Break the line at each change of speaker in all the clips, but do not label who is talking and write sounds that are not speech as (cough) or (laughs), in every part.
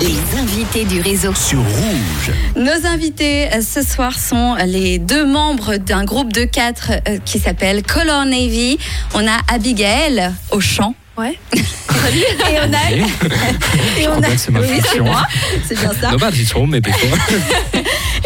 Les invités du réseau.
sur Rouge.
Nos invités euh, ce soir sont les deux membres d'un groupe de quatre euh, qui s'appelle Color Navy. On a Abigail au chant.
Ouais. (laughs)
Et on a. (laughs) et
Je crois bien que c'est ma
oui, c'est
fonction.
moi. C'est bien ça.
Nobody's home, mais.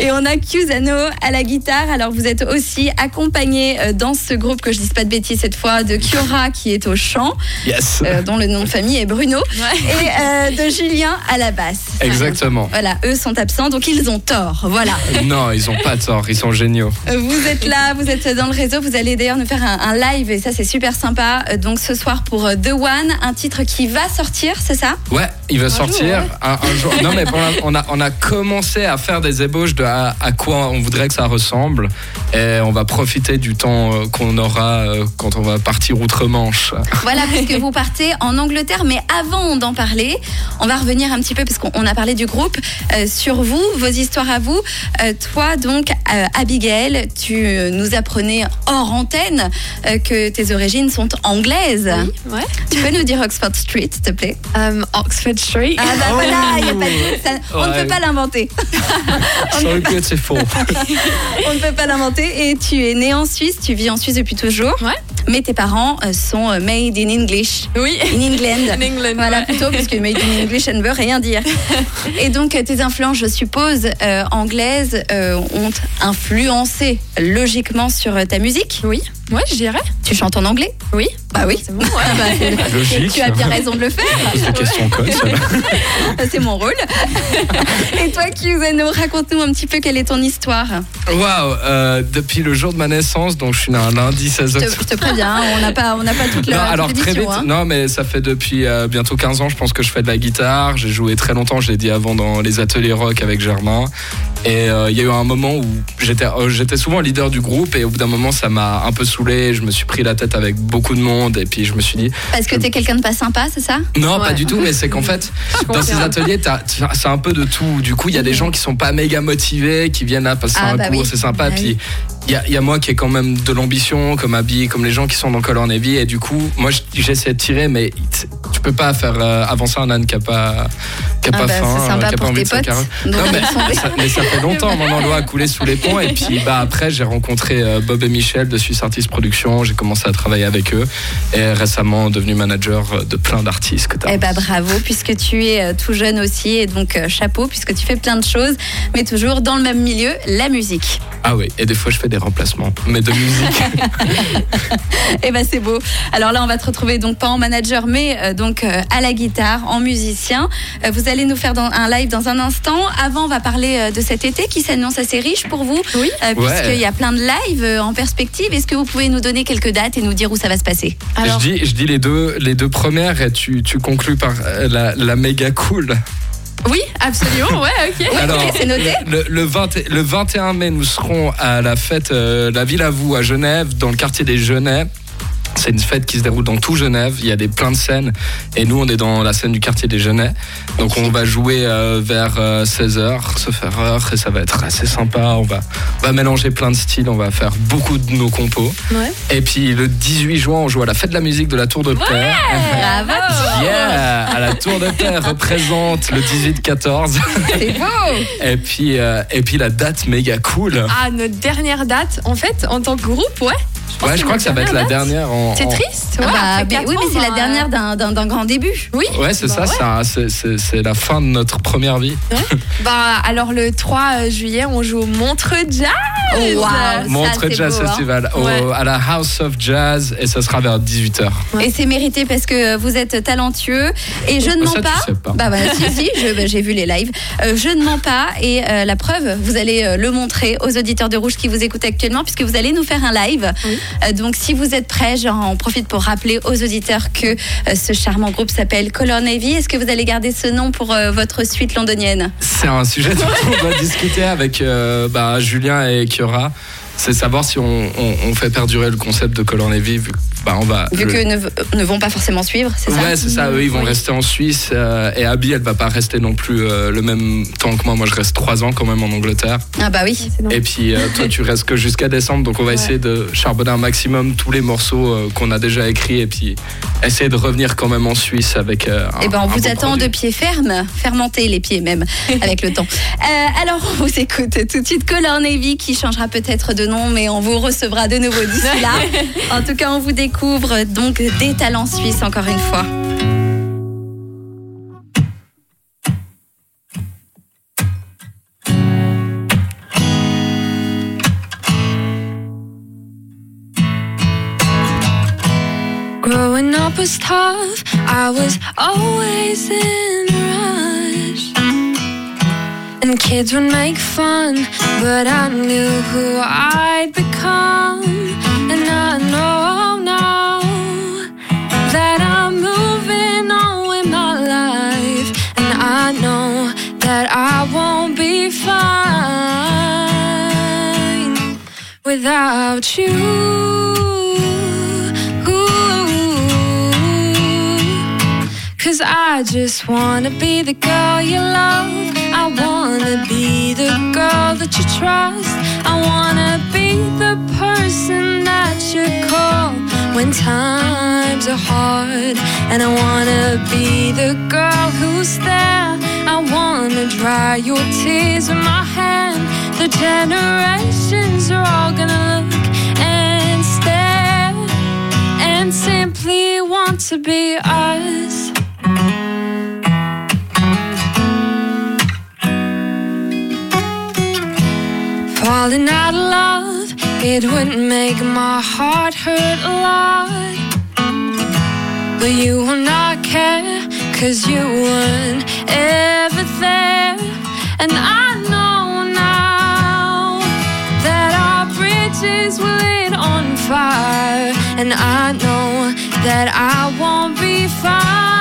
Et on a Cusano à la guitare. Alors vous êtes aussi accompagné euh, dans ce groupe que je dise pas de bêtises cette fois de Kiora qui est au chant,
Yes.
euh, dont le nom de famille est Bruno, et euh, de Julien à la basse.
Exactement.
Voilà, eux sont absents, donc ils ont tort. Voilà. (laughs)
Non, ils ont pas tort, ils sont géniaux.
Vous êtes là, vous êtes dans le réseau, vous allez d'ailleurs nous faire un, un live et ça c'est super sympa. Donc ce soir pour The One, un titre qui va sortir, c'est ça?
Ouais, il va sortir
ouais.
un, un jour. Non, mais on a, on a commencé à faire des ébauches de à, à quoi on voudrait que ça ressemble. Et on va profiter du temps euh, qu'on aura euh, quand on va partir outre-Manche.
Voilà, parce que vous partez en Angleterre, mais avant d'en parler, on va revenir un petit peu, parce qu'on on a parlé du groupe, euh, sur vous, vos histoires à vous. Euh, toi, donc, euh, Abigail, tu nous apprenais hors antenne euh, que tes origines sont anglaises.
Ouais.
Tu peux nous dire Oxford Street, s'il te plaît?
Oxford Street.
Ah bah voilà, il y a pas de- ça- on ne peut pas l'inventer. (laughs)
c'est faux. (laughs)
On ne peut pas l'inventer. Et tu es né en Suisse, tu vis en Suisse depuis toujours.
Ouais.
Mais tes parents euh, sont euh, made in English.
Oui.
In England. (laughs)
In England,
Voilà,
ouais.
plutôt, parce que made in English, ça ne veut rien dire. (laughs) Et donc, euh, tes influences, je suppose, euh, anglaises, euh, ont influencé logiquement sur ta musique?
Oui. Ouais, je dirais.
Tu chantes en anglais?
Oui.
Bah oui.
C'est bon, ouais. (laughs)
Bah,
Logique.
tu as bien raison de le faire. C'est mon rôle. Et toi, Kuzano, raconte-nous un petit peu quelle est ton histoire.
Waouh, depuis le jour de ma naissance, donc je suis né un lundi 16
Je te,
octobre.
je te préviens, hein, on n'a pas, on n'a pas toute
Non,
la
alors
toute
très vite,
hein.
non, mais ça fait depuis euh, bientôt 15 ans, je pense que je fais de la guitare. J'ai joué très longtemps, je l'ai dit avant, dans les ateliers rock avec Germain. Et euh, il y a eu un moment où j'étais euh, j'étais souvent leader du groupe, et au bout d'un moment, ça m'a un peu saoulé. Je me suis pris la tête avec beaucoup de monde, et puis je me suis dit,
Parce que t'es quelqu'un de pas sympa, c'est ça?
Non,
Ouais.
pas du tout, mais c'est qu'en fait, (laughs) dans ces ateliers, t'as- t'as- c'est un peu de tout. Du coup, il y a des gens qui sont pas méga motivés, qui viennent là passer
Ah,
un
bah
cours,
oui.
c'est sympa.
Bah
puis il y a, il y a moi qui ai quand même de l'ambition, comme Abby, comme les gens qui sont dans Color Navy. Et du coup, moi, j'essaie de tirer, mais tu peux pas faire euh, avancer un âne qui a pas, qui a
Ah
pas
bah,
faim, euh, qui a pas envie de se
potes.
Non, mais, ça, mais ça fait longtemps, mon doit a coulé sous les ponts. Et puis, bah, après, j'ai rencontré euh, Bob et Michel de Suisse Artist Production. J'ai commencé à travailler avec eux. Et récemment, devenu manager euh, de plein d'artistes que t'as.
Eh bah bravo, puisque tu es tout jeune aussi, et donc chapeau, puisque tu fais plein de choses, mais toujours dans le même milieu, la musique.
Ah oui, et des fois je fais des remplacements, mais de musique. (laughs)
Eh ben c'est beau. Alors là, on va te retrouver donc pas en manager, mais euh, donc euh, à la guitare, en musicien. Euh, vous allez nous faire dans- un live dans un instant. Avant, on va parler euh, de cet été qui s'annonce assez riche pour vous,
Oui.
euh,
Ouais.
puisqu'il y a plein de lives euh, en perspective. Est-ce que vous pouvez nous donner quelques dates et nous dire où ça va se passer?
Alors,
je, dis, je dis les deux, les deux premières et tu, tu conclus par euh, la, la méga cool.
Oui, absolument. Ouais, ok. (laughs)
Ok, c'est noté.
Le, le, 20 le 21 mai, nous serons à la fête euh, La Ville à vous à Genève, dans le quartier des Genèves. C'est une fête qui se déroule dans tout Genève. Il y a des plein de scènes. Et nous, on est dans la scène du quartier des Genèves. Donc, on va jouer euh, vers 16h, se faire heure. Et ça va être assez sympa. On va, on va mélanger plein de styles. On va faire beaucoup de nos compos.
Ouais.
Et puis, le 18 juin, on joue à la fête de la musique de la Tour de Paix.
Bravo
Yeah, à la Tour de Paix représente le 18-14.
C'est beau
Et puis, euh, et puis la date méga cool.
Ah, notre dernière date, en fait, en tant que groupe, ouais.
Ouais, je crois que ça va être la dernière en.
C'est triste, ouais.
Ah bah, mais
quatre
oui,
ans,
mais c'est la
bah,
dernière d'un- grand début.
Oui.
Ouais, c'est
Bah
ça, c'est la fin de notre première vie. (laughs)
Bah, alors le 3 juillet, on joue au Montreux Jazz.
Oh.
Montreux
c'est
Jazz
beau, hein.
Festival au-
Ouais.
à la House of Jazz et ça sera vers 18h.
Et c'est mérité parce que vous êtes talentueux. Et je ne mens
ça, tu
pas.
sais pas.
Bah, bah, si, si, je- bah, j'ai vu les lives. Euh, je ne mens pas. Et euh, la preuve, vous allez euh, le montrer aux auditeurs de Rouge qui vous écoutent actuellement, puisque vous allez nous faire un live.
Oui.
Euh, donc, si vous êtes prêts, j'en profite pour rappeler aux auditeurs que euh, ce charmant groupe s'appelle Color Navy. Est-ce que vous allez garder ce nom pour euh, votre suite londonienne?
C'est un sujet dont on doit discuter avec euh, bah, Julien et Kiora. C'est savoir si on, on- on fait perdurer le concept de Color Navy, vu bah, on va.
Vu
le-
que ne, ne vont pas forcément suivre, c'est ça
Ouais, c'est ça. Eux, ils vont
Oui.
rester en Suisse. euh, et Abby, elle va pas rester non plus euh, le même temps que moi. Moi, je reste trois ans quand même en Angleterre.
Ah bah oui.
Et puis, euh, toi, tu restes que jusqu'à décembre. Donc, on va
Ouais.
essayer de charbonner un maximum tous les morceaux euh, qu'on a déjà écrits. Et puis, essayer de revenir quand même en Suisse avec. euh, un,
Eh ben, on
un
vous
bon
attend
produit.
de pied ferme, fermenter les pieds même, (laughs) avec le temps. Euh, alors, on vous écoute tout de suite Color Navy qui changera peut-être de nom, mais on vous recevra de nouveau d'ici là. (laughs) En tout cas, on vous découvre donc des talents suisses encore une fois.
Growing up was tough. I was always in. And kids would make fun, but I knew who I'd become. And I know now that I'm moving on with my life. And I know that I won't be fine without you. Cause I just wanna be the girl you love. I wanna be the girl that you trust. I wanna be the person that you call when times are hard. And I wanna be the girl who's there. I wanna dry your tears with my hand. The generations are all gonna look and stare and simply want to be us. Falling out of love, it would make my heart hurt a lot. But you will not care, cause you weren't ever there. And I know now that our bridges were lit on fire. And I know that I won't be fine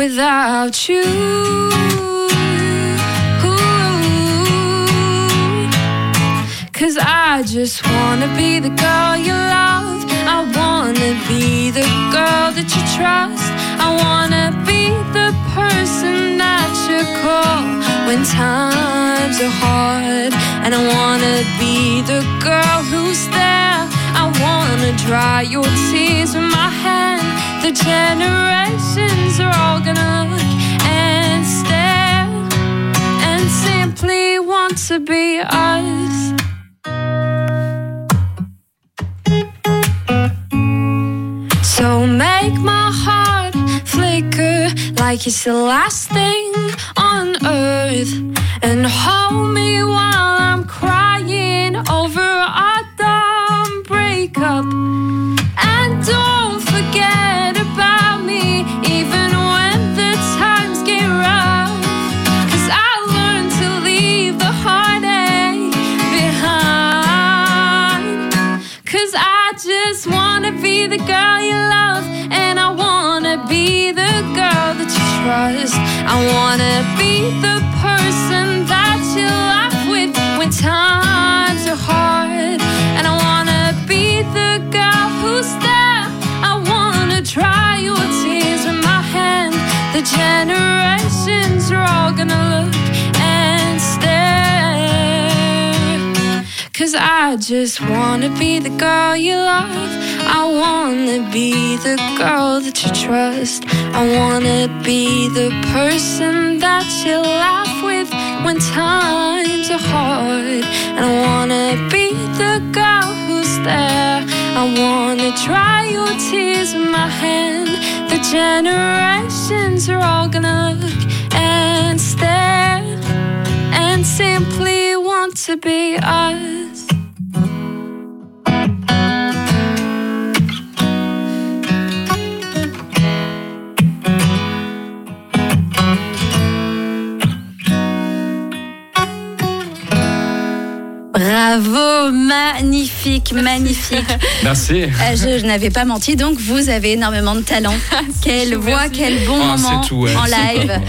without you. Cause I just wanna be the girl you love. I wanna be the girl that you trust. I wanna be the person that you call when times are hard. And I wanna be the girl who's there. I wanna dry your tears with my hand. The generations to be us. So make my heart flicker like it's the last thing just wanna be the girl you love, and I wanna be the girl that you trust. I wanna be the person that you laugh with when times are hard. And I wanna be the girl who's there. I wanna dry your tears with my hand. The generations are all gonna Cause I just wanna be the girl you love. I wanna be the girl that you trust. I wanna be the person that you laugh with when times are hard. And I wanna be the girl who's there. I wanna dry your tears with my hand. The generations are all gonna look and stare and simply to be us.
Bravo magnifique, magnifique. (laughs)
Merci.
Euh, je, je n'avais pas menti, donc vous avez énormément de talent. (laughs) Quelle
chou,
voix,
merci.
quel bon
Ah,
moment
c'est tout, ouais,
en live.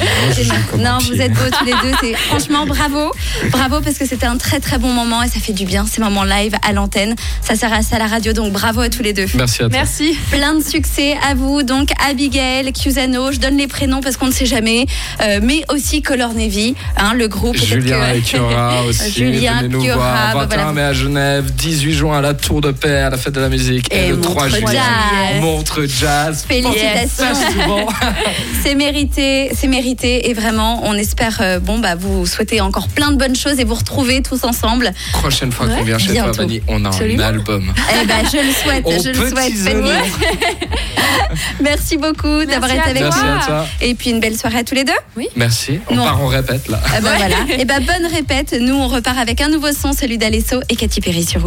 non, vous êtes beaux tous les deux. C'est (laughs) franchement bravo, bravo parce que c'était un très très bon moment et ça fait du bien ces moments live à l'antenne. Ça sert à ça à la radio, donc bravo à tous les deux.
Merci à toi.
Merci.
Plein de succès à vous, donc Abigail, Cusano, je donne les prénoms parce qu'on ne sait jamais, euh, mais aussi Color Navy, hein, le groupe.
Julien
que-
et Kiora aussi.
Julien, Kiora,
voir.
bah
21
voilà.
mai à Genève, 18 juin à la Tour de Paix, à la fête de la musique. Et,
Et
le 3
Montreux
juillet,
Jazz.
Montre Jazz.
Félicitations. (laughs) C'est mérité, c'est mérité et vraiment, on espère euh, bon bah vous souhaiter encore plein de bonnes choses et vous retrouver tous ensemble.
Prochaine fois qu'on
Ouais,
vient chez toi. Vanny, on a
Absolument.
un album.
Eh ben je le souhaite,
Au
je le souhaite. (laughs) Merci beaucoup d'avoir été avec
Merci
nous.
à toi.
Et puis une belle soirée à tous les deux.
Merci. On
Non.
part, on répète là. (laughs)
Eh ben voilà. Et ben bonne répète. Nous on repart avec un nouveau son, celui d'Alesso et Katy Perry sur Rouge.